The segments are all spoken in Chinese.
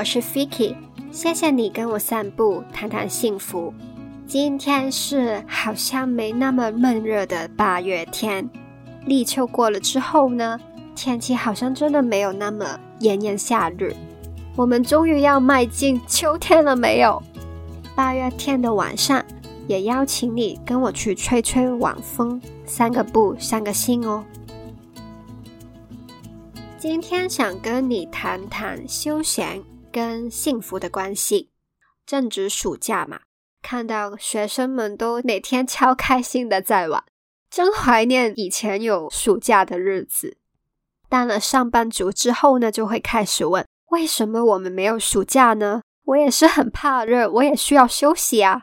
我是 Fiki，谢谢你跟我散步，谈谈幸福。今天是好像没那么闷热的八月天，立秋过了之后呢，天气好像真的没有那么炎炎夏日。我们终于要迈进秋天了没有？八月天的晚上，也邀请你跟我去吹吹晚风，散个步，散个心哦。今天想跟你谈谈休闲。跟幸福的关系，正值暑假嘛，看到学生们都每天超开心的在玩，真怀念以前有暑假的日子。当了上班族之后呢，就会开始问：为什么我们没有暑假呢？我也是很怕热，我也需要休息啊。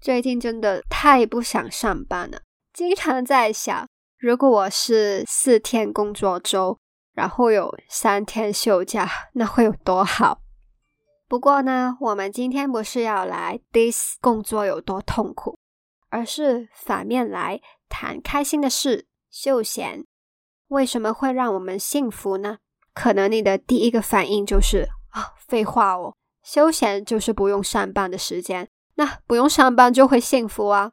最近真的太不想上班了，经常在想，如果我是四天工作周。然后有三天休假，那会有多好？不过呢，我们今天不是要来 this 工作有多痛苦，而是反面来谈开心的事。休闲为什么会让我们幸福呢？可能你的第一个反应就是啊，废话哦，休闲就是不用上班的时间，那不用上班就会幸福啊。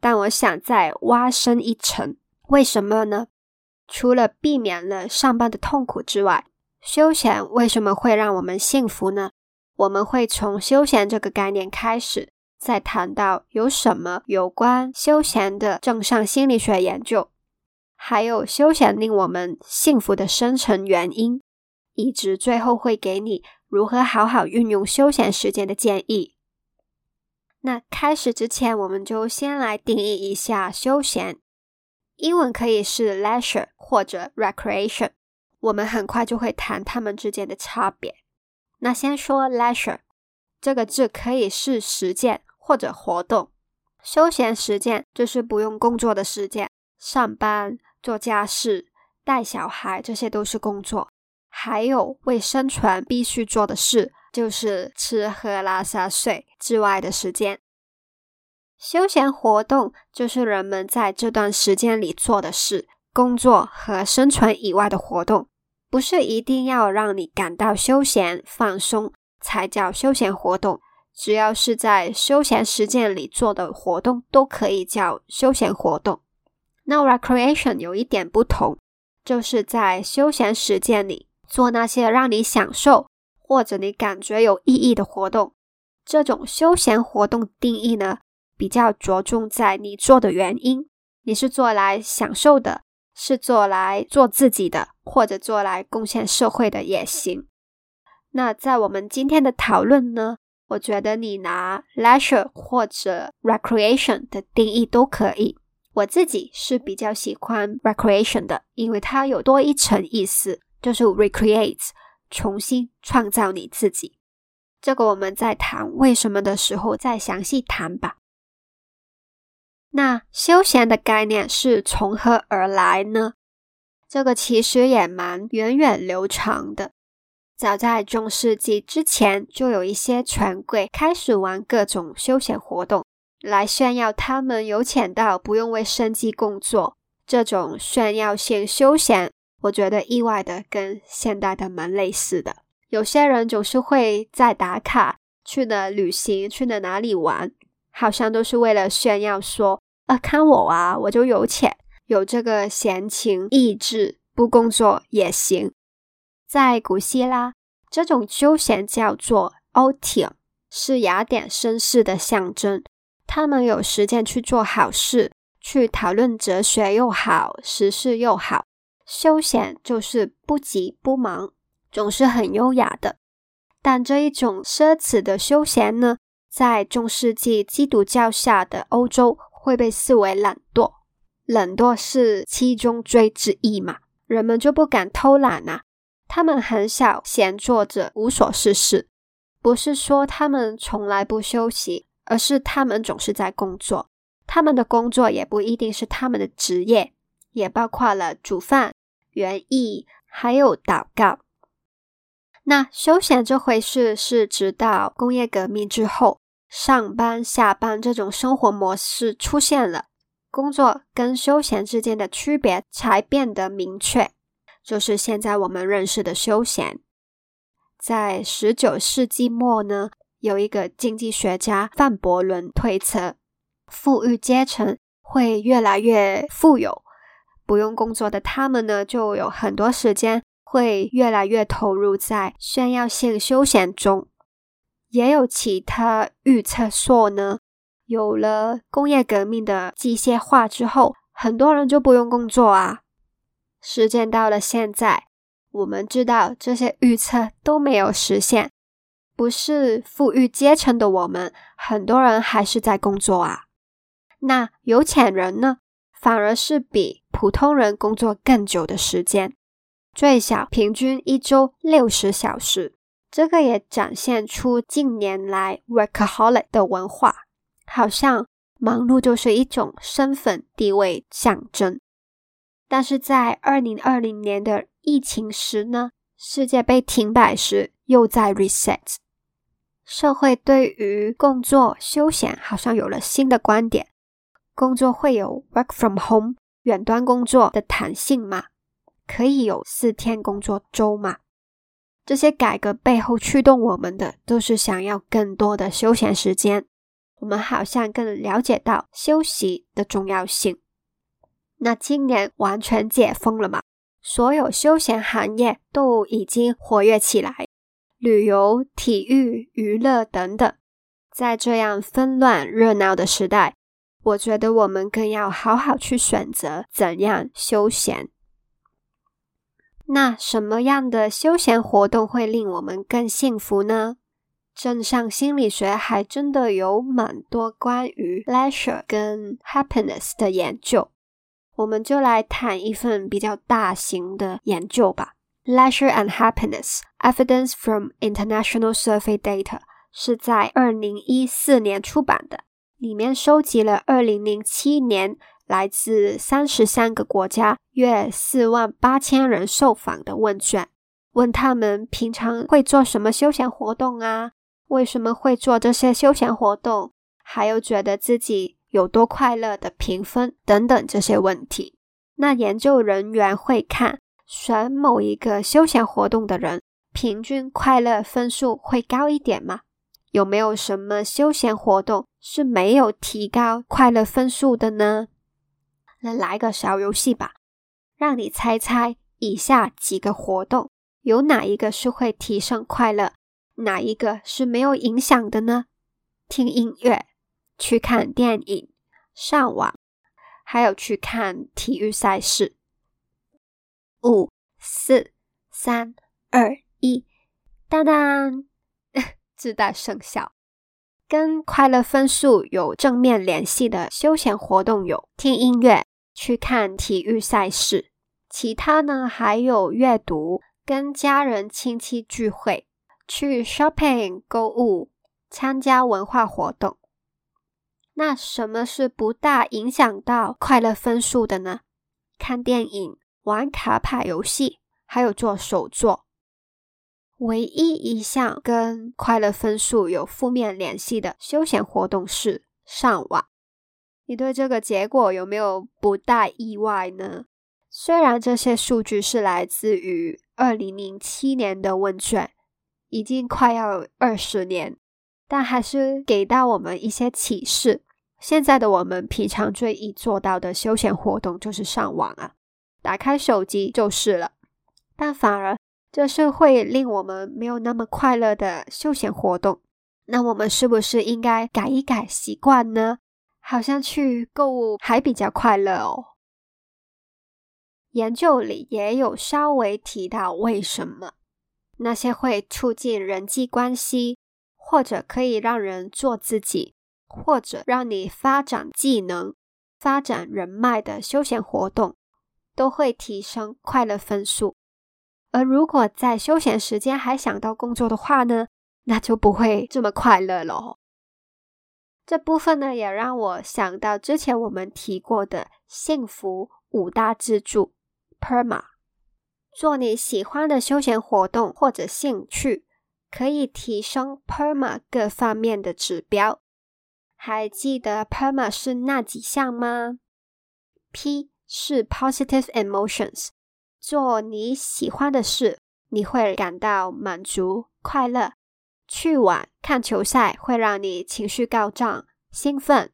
但我想再挖深一层，为什么呢？除了避免了上班的痛苦之外，休闲为什么会让我们幸福呢？我们会从休闲这个概念开始，再谈到有什么有关休闲的正向心理学研究，还有休闲令我们幸福的深层原因，以及最后会给你如何好好运用休闲时间的建议。那开始之前，我们就先来定义一下休闲。英文可以是 leisure 或者 recreation，我们很快就会谈它们之间的差别。那先说 leisure 这个字，可以是实践或者活动。休闲时间就是不用工作的时间，上班、做家事、带小孩，这些都是工作。还有为生存必须做的事，就是吃喝拉撒睡之外的时间。休闲活动就是人们在这段时间里做的事，工作和生存以外的活动，不是一定要让你感到休闲放松才叫休闲活动。只要是在休闲时间里做的活动，都可以叫休闲活动。那 recreation 有一点不同，就是在休闲时间里做那些让你享受或者你感觉有意义的活动。这种休闲活动定义呢？比较着重在你做的原因，你是做来享受的，是做来做自己的，或者做来贡献社会的也行。那在我们今天的讨论呢，我觉得你拿 leisure 或者 recreation 的定义都可以。我自己是比较喜欢 recreation 的，因为它有多一层意思，就是 recreate，重新创造你自己。这个我们在谈为什么的时候再详细谈吧。那休闲的概念是从何而来呢？这个其实也蛮源远流长的。早在中世纪之前，就有一些权贵开始玩各种休闲活动，来炫耀他们有钱到不用为生计工作。这种炫耀性休闲，我觉得意外的跟现代的蛮类似的。有些人总是会在打卡去了旅行，去了哪里玩。好像都是为了炫耀，说啊，看我啊，我就有钱，有这个闲情逸致，不工作也行。在古希腊，这种休闲叫做 otium，是雅典绅士的象征。他们有时间去做好事，去讨论哲学又好，时事又好。休闲就是不急不忙，总是很优雅的。但这一种奢侈的休闲呢？在中世纪基督教下的欧洲，会被视为懒惰。懒惰是七宗罪之一嘛？人们就不敢偷懒啊。他们很少闲坐着无所事事。不是说他们从来不休息，而是他们总是在工作。他们的工作也不一定是他们的职业，也包括了煮饭、园艺，还有祷告。那休闲这回事是直到工业革命之后，上班下班这种生活模式出现了，工作跟休闲之间的区别才变得明确，就是现在我们认识的休闲。在十九世纪末呢，有一个经济学家范伯伦推测，富裕阶层会越来越富有，不用工作的他们呢，就有很多时间会越来越投入在炫耀性休闲中。也有其他预测说呢，有了工业革命的机械化之后，很多人就不用工作啊。时间到了现在。我们知道这些预测都没有实现，不是富裕阶层的我们，很多人还是在工作啊。那有钱人呢，反而是比普通人工作更久的时间，最少平均一周六十小时。这个也展现出近年来 workaholic 的文化，好像忙碌就是一种身份地位象征。但是在二零二零年的疫情时呢，世界被停摆时，又在 reset。社会对于工作休闲好像有了新的观点。工作会有 work from home 远端工作的弹性吗？可以有四天工作周嘛？这些改革背后驱动我们的，都是想要更多的休闲时间。我们好像更了解到休息的重要性。那今年完全解封了嘛？所有休闲行业都已经活跃起来，旅游、体育、娱乐等等。在这样纷乱热闹的时代，我觉得我们更要好好去选择怎样休闲。那什么样的休闲活动会令我们更幸福呢？正上心理学还真的有蛮多关于 leisure 跟 happiness 的研究。我们就来谈一份比较大型的研究吧，《Leisure and Happiness: Evidence from International Survey Data》是在二零一四年出版的，里面收集了二零零七年来自三十三个国家约四万八千人受访的问卷，问他们平常会做什么休闲活动啊？为什么会做这些休闲活动？还有觉得自己。有多快乐的评分等等这些问题，那研究人员会看选某一个休闲活动的人平均快乐分数会高一点吗？有没有什么休闲活动是没有提高快乐分数的呢？那来个小游戏吧，让你猜猜以下几个活动有哪一个是会提升快乐，哪一个是没有影响的呢？听音乐。去看电影、上网，还有去看体育赛事。五、四、三、二、一，当当，自带生效。跟快乐分数有正面联系的休闲活动有听音乐、去看体育赛事。其他呢，还有阅读、跟家人亲戚聚会、去 shopping 购物、参加文化活动。那什么是不大影响到快乐分数的呢？看电影、玩卡牌游戏，还有做手作。唯一一项跟快乐分数有负面联系的休闲活动是上网。你对这个结果有没有不大意外呢？虽然这些数据是来自于二零零七年的问卷，已经快要二十年，但还是给到我们一些启示。现在的我们平常最易做到的休闲活动就是上网啊，打开手机就是了。但反而这是会令我们没有那么快乐的休闲活动。那我们是不是应该改一改习惯呢？好像去购物还比较快乐哦。研究里也有稍微提到为什么那些会促进人际关系，或者可以让人做自己。或者让你发展技能、发展人脉的休闲活动，都会提升快乐分数。而如果在休闲时间还想到工作的话呢，那就不会这么快乐了。这部分呢，也让我想到之前我们提过的幸福五大支柱 PERMA。做你喜欢的休闲活动或者兴趣，可以提升 PERMA 各方面的指标。还记得 PERMA 是那几项吗？P 是 positive emotions，做你喜欢的事，你会感到满足、快乐；去玩、看球赛会让你情绪高涨、兴奋；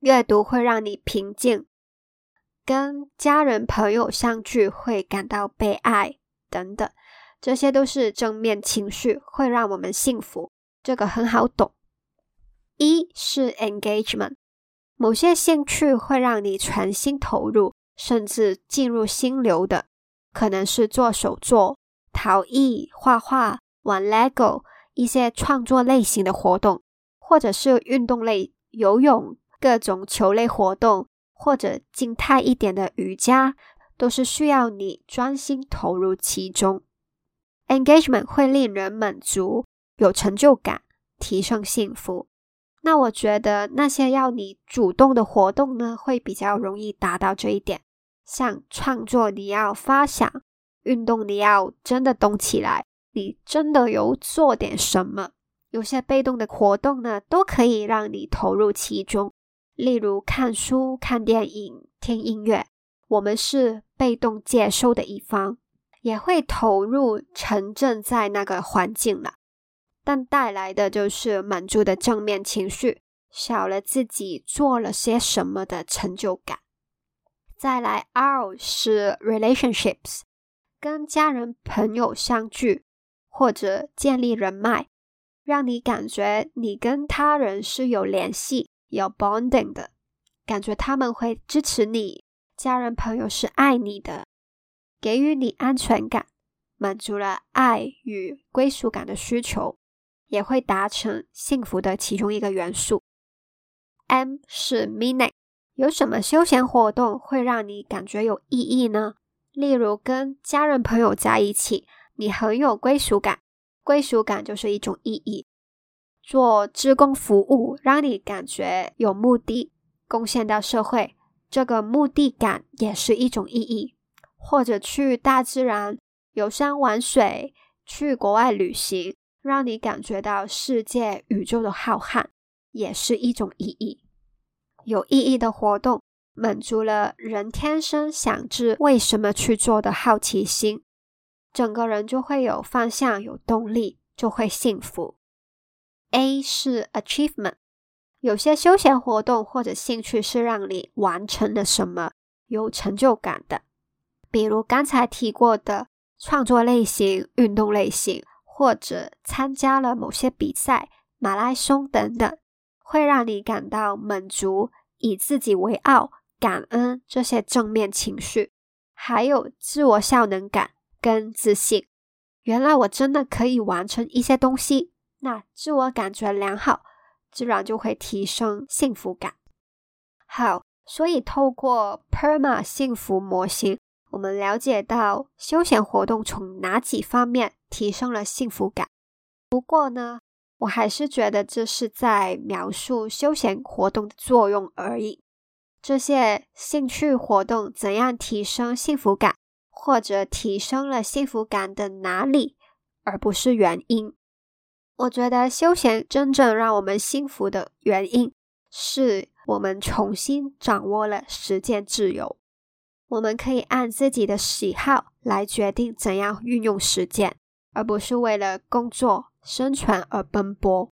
阅读会让你平静；跟家人朋友相聚会感到被爱等等。这些都是正面情绪，会让我们幸福。这个很好懂。一是 engagement，某些兴趣会让你全心投入，甚至进入心流的，可能是做手作、陶艺、画画、玩 LEGO 一些创作类型的活动，或者是运动类、游泳、各种球类活动，或者静态一点的瑜伽，都是需要你专心投入其中。Engagement 会令人满足、有成就感、提升幸福。那我觉得那些要你主动的活动呢，会比较容易达到这一点。像创作，你要发想；运动，你要真的动起来，你真的有做点什么。有些被动的活动呢，都可以让你投入其中。例如看书、看电影、听音乐，我们是被动接收的一方。也会投入沉浸在那个环境了，但带来的就是满足的正面情绪，少了自己做了些什么的成就感。再来，R 是 relationships，跟家人朋友相聚或者建立人脉，让你感觉你跟他人是有联系、有 bonding 的，感觉他们会支持你，家人朋友是爱你的。给予你安全感，满足了爱与归属感的需求，也会达成幸福的其中一个元素。M 是 meaning，有什么休闲活动会让你感觉有意义呢？例如跟家人朋友在一起，你很有归属感，归属感就是一种意义。做志工服务，让你感觉有目的，贡献到社会，这个目的感也是一种意义。或者去大自然游山玩水，去国外旅行，让你感觉到世界宇宙的浩瀚，也是一种意义。有意义的活动，满足了人天生想知为什么去做的好奇心，整个人就会有方向、有动力，就会幸福。A 是 achievement，有些休闲活动或者兴趣是让你完成了什么，有成就感的。比如刚才提过的创作类型、运动类型，或者参加了某些比赛、马拉松等等，会让你感到满足、以自己为傲、感恩这些正面情绪，还有自我效能感跟自信。原来我真的可以完成一些东西，那自我感觉良好，自然就会提升幸福感。好，所以透过 PERMA 幸福模型。我们了解到休闲活动从哪几方面提升了幸福感？不过呢，我还是觉得这是在描述休闲活动的作用而已。这些兴趣活动怎样提升幸福感，或者提升了幸福感的哪里，而不是原因。我觉得休闲真正让我们幸福的原因，是我们重新掌握了时间自由。我们可以按自己的喜好来决定怎样运用时间，而不是为了工作生存而奔波。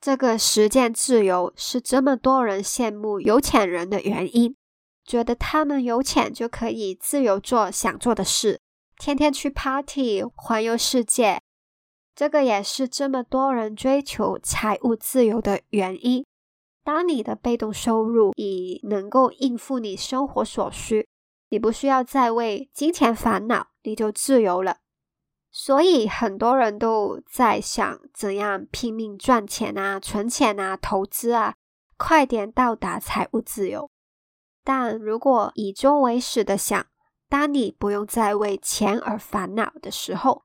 这个实践自由是这么多人羡慕有钱人的原因，觉得他们有钱就可以自由做想做的事，天天去 party 环游世界。这个也是这么多人追求财务自由的原因。当你的被动收入已能够应付你生活所需。你不需要再为金钱烦恼，你就自由了。所以很多人都在想怎样拼命赚钱啊、存钱啊、投资啊，快点到达财务自由。但如果以终为始的想，当你不用再为钱而烦恼的时候，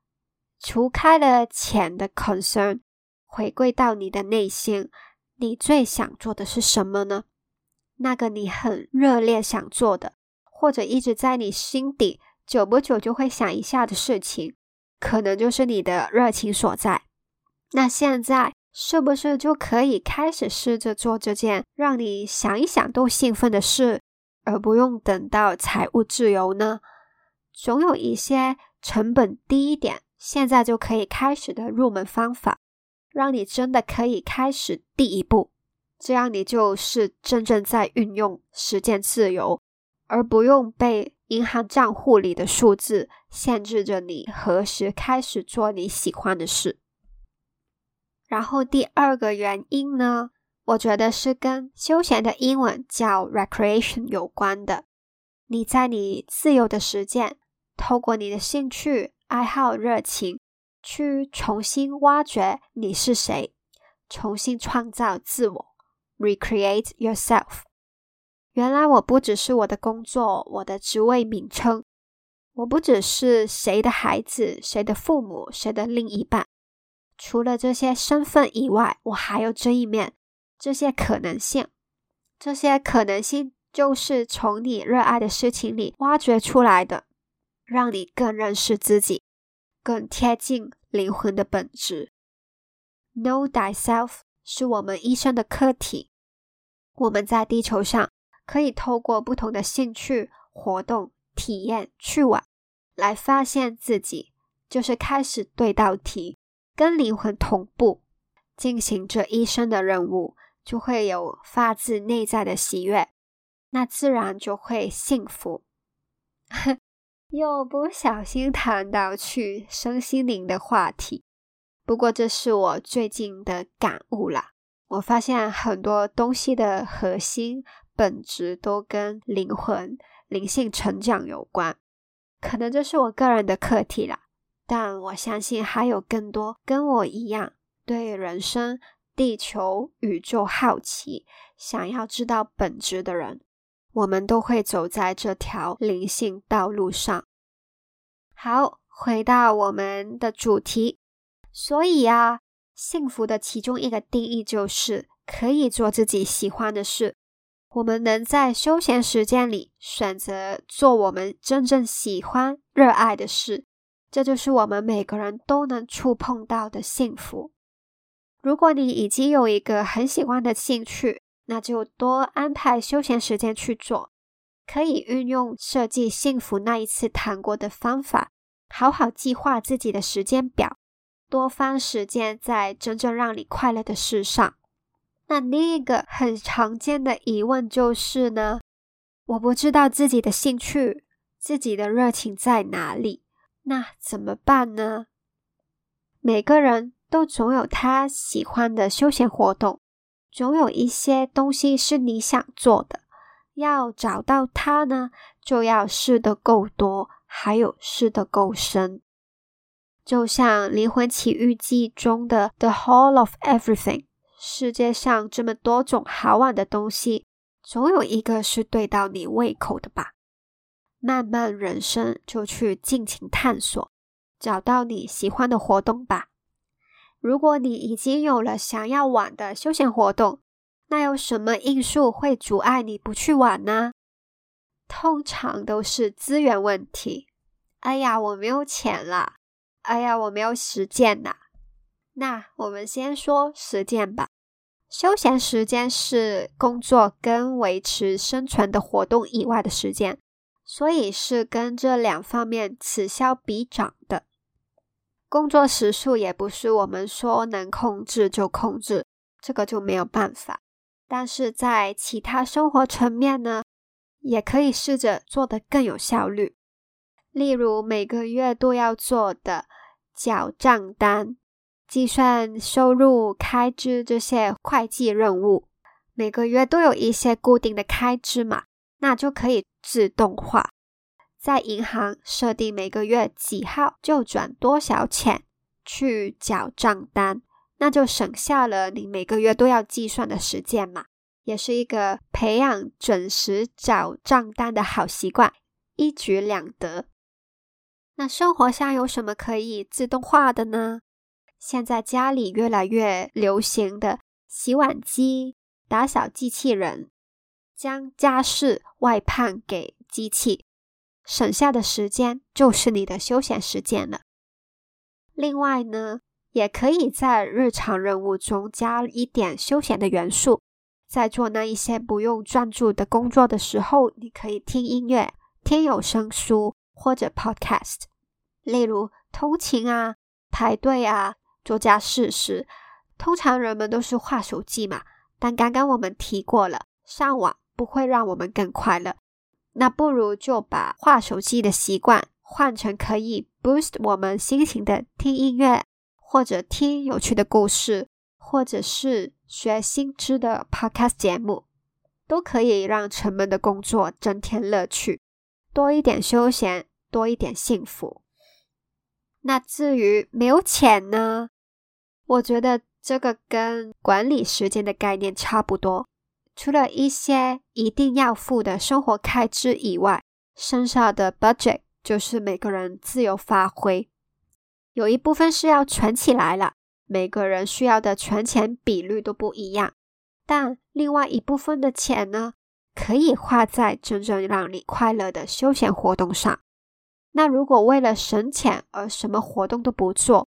除开了钱的 concern，回归到你的内心，你最想做的是什么呢？那个你很热烈想做的。或者一直在你心底，久不久就会想一下的事情，可能就是你的热情所在。那现在是不是就可以开始试着做这件让你想一想都兴奋的事，而不用等到财务自由呢？总有一些成本低一点、现在就可以开始的入门方法，让你真的可以开始第一步。这样你就是真正在运用时间自由，而不用被银行账户里的数字限制着你何时开始做你喜欢的事。然后第二个原因呢，我觉得是跟休闲的英文叫 recreation 有关的。你在你自由的时间，透过你的兴趣、爱好、热情，去重新挖掘你是谁，重新创造自我。Recreate yourself。原来我不只是我的工作，我的职位名称，我不只是谁的孩子、谁的父母、谁的另一半。除了这些身份以外，我还有这一面，这些可能性。这些可能性就是从你热爱的事情里挖掘出来的，让你更认识自己，更贴近灵魂的本质。Know thyself。是我们一生的课题。我们在地球上可以透过不同的兴趣活动、体验、去玩，来发现自己，就是开始对道题，跟灵魂同步进行这一生的任务，就会有发自内在的喜悦，那自然就会幸福。又不小心谈到去身心灵的话题。不过，这是我最近的感悟啦。我发现很多东西的核心本质都跟灵魂、灵性成长有关。可能这是我个人的课题啦，但我相信还有更多跟我一样对人生、地球、宇宙好奇、想要知道本质的人，我们都会走在这条灵性道路上。好，回到我们的主题。所以啊，幸福的其中一个定义就是可以做自己喜欢的事。我们能在休闲时间里选择做我们真正喜欢、热爱的事，这就是我们每个人都能触碰到的幸福。如果你已经有一个很喜欢的兴趣，那就多安排休闲时间去做。可以运用设计幸福那一次谈过的方法，好好计划自己的时间表。多花时间在真正让你快乐的事上。那另一个很常见的疑问就是呢，我不知道自己的兴趣、自己的热情在哪里，那怎么办呢？每个人都总有他喜欢的休闲活动，总有一些东西是你想做的。要找到它呢，就要试的够多，还有试的够深。就像《灵魂奇遇记》中的 The Hall of Everything，世界上这么多种好玩的东西，总有一个是对到你胃口的吧？漫漫人生，就去尽情探索，找到你喜欢的活动吧。如果你已经有了想要玩的休闲活动，那有什么因素会阻碍你不去玩呢？通常都是资源问题。哎呀，我没有钱啦。哎呀，我没有时间呐。那我们先说时间吧。休闲时间是工作跟维持生存的活动以外的时间，所以是跟这两方面此消彼长的。工作时数也不是我们说能控制就控制，这个就没有办法。但是在其他生活层面呢，也可以试着做得更有效率。例如每个月都要做的。缴账单、计算收入、开支这些会计任务，每个月都有一些固定的开支嘛，那就可以自动化，在银行设定每个月几号就转多少钱去缴账单，那就省下了你每个月都要计算的时间嘛，也是一个培养准时缴账单的好习惯，一举两得。那生活上有什么可以自动化的呢？现在家里越来越流行的洗碗机、打扫机器人，将家事外判给机器，省下的时间就是你的休闲时间了。另外呢，也可以在日常任务中加一点休闲的元素，在做那一些不用专注的工作的时候，你可以听音乐、听有声书。或者 Podcast，例如通勤啊、排队啊、做家事时，通常人们都是划手机嘛。但刚刚我们提过了，上网不会让我们更快乐。那不如就把划手机的习惯换成可以 boost 我们心情的听音乐，或者听有趣的故事，或者是学新知的 podcast 节目，都可以让沉闷的工作增添乐趣，多一点休闲，多一点幸福。那至于没有钱呢？我觉得这个跟管理时间的概念差不多。除了一些一定要付的生活开支以外，剩下的 budget 就是每个人自由发挥。有一部分是要存起来了，每个人需要的存钱比率都不一样。但另外一部分的钱呢，可以花在真正让你快乐的休闲活动上。那如果为了省钱而什么活动都不做，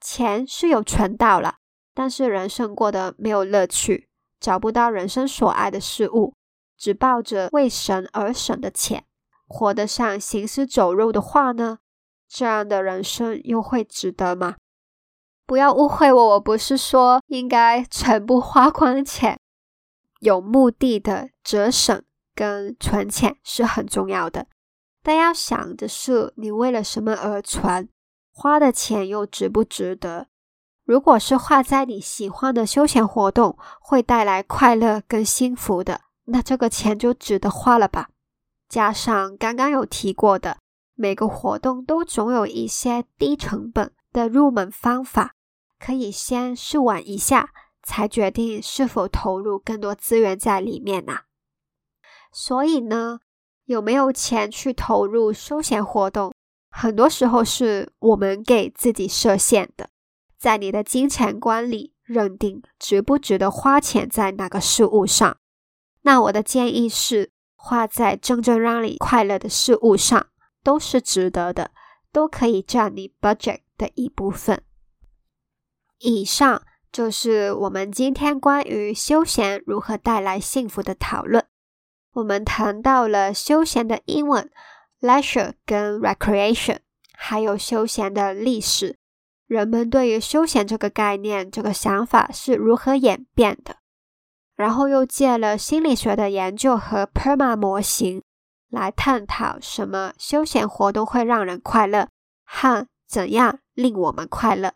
钱是有存到了，但是人生过得没有乐趣。找不到人生所爱的事物，只抱着为神而省的钱，活得像行尸走肉的话呢？这样的人生又会值得吗？不要误会我，我不是说应该全部花光钱，有目的的折省跟存钱是很重要的，但要想的是你为了什么而存，花的钱又值不值得？如果是花在你喜欢的休闲活动，会带来快乐跟幸福的，那这个钱就值得花了吧。加上刚刚有提过的，每个活动都总有一些低成本的入门方法，可以先试玩一下，才决定是否投入更多资源在里面呐。所以呢，有没有钱去投入休闲活动，很多时候是我们给自己设限的。在你的金钱观里，认定值不值得花钱在哪个事物上？那我的建议是，花在真正让你快乐的事物上，都是值得的，都可以占你 budget 的一部分。以上就是我们今天关于休闲如何带来幸福的讨论。我们谈到了休闲的英文 leisure 跟 recreation，还有休闲的历史。人们对于休闲这个概念、这个想法是如何演变的？然后又借了心理学的研究和 PERMA 模型来探讨什么休闲活动会让人快乐和怎样令我们快乐。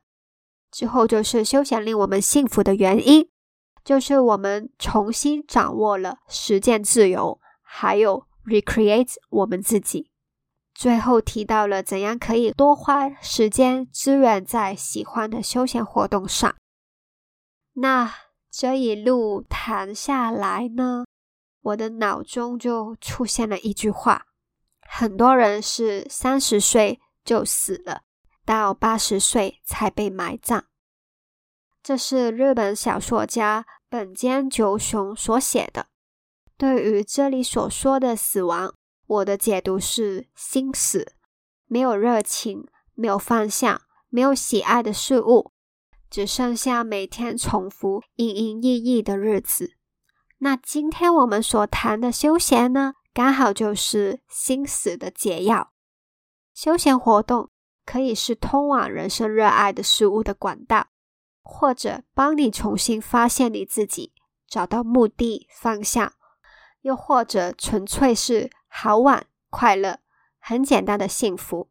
之后就是休闲令我们幸福的原因，就是我们重新掌握了实践自由，还有 recreate 我们自己。最后提到了怎样可以多花时间资源在喜欢的休闲活动上。那这一路谈下来呢，我的脑中就出现了一句话：很多人是三十岁就死了，到八十岁才被埋葬。这是日本小说家本间久雄所写的。对于这里所说的死亡。我的解读是：心死，没有热情，没有方向，没有喜爱的事物，只剩下每天重复营营役役的日子。那今天我们所谈的休闲呢，刚好就是心死的解药。休闲活动可以是通往人生热爱的事物的管道，或者帮你重新发现你自己，找到目的方向，又或者纯粹是。好玩、快乐、很简单的幸福，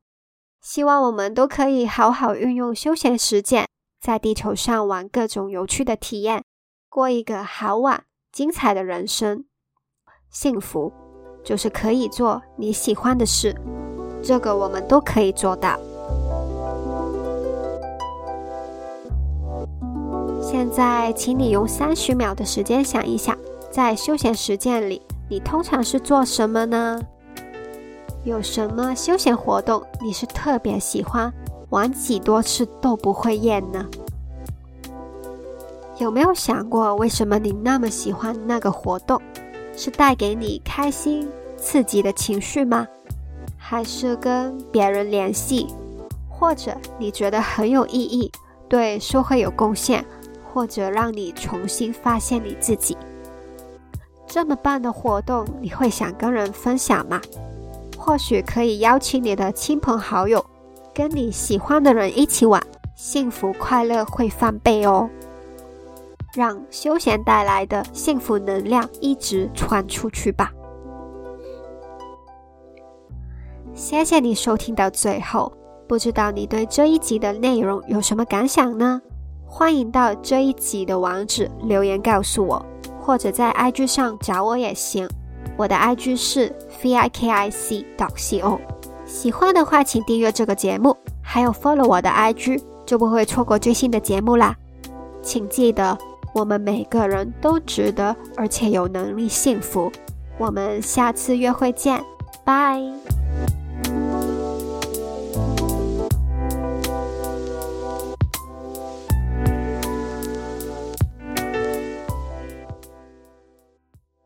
希望我们都可以好好运用休闲时间，在地球上玩各种有趣的体验，过一个好玩、精彩的人生。幸福就是可以做你喜欢的事，这个我们都可以做到。现在，请你用三十秒的时间想一想，在休闲时间里。你通常是做什么呢？有什么休闲活动你是特别喜欢，玩几多次都不会厌呢？有没有想过为什么你那么喜欢那个活动？是带给你开心、刺激的情绪吗？还是跟别人联系，或者你觉得很有意义，对社会有贡献，或者让你重新发现你自己？这么棒的活动，你会想跟人分享吗？或许可以邀请你的亲朋好友，跟你喜欢的人一起玩，幸福快乐会翻倍哦。让休闲带来的幸福能量一直传出去吧。谢谢你收听到最后，不知道你对这一集的内容有什么感想呢？欢迎到这一集的网址留言告诉我，或者在 IG 上找我也行。我的 IG 是 vikic dot co。喜欢的话，请订阅这个节目，还有 follow 我的 IG，就不会错过最新的节目啦。请记得，我们每个人都值得，而且有能力幸福。我们下次约会见，拜。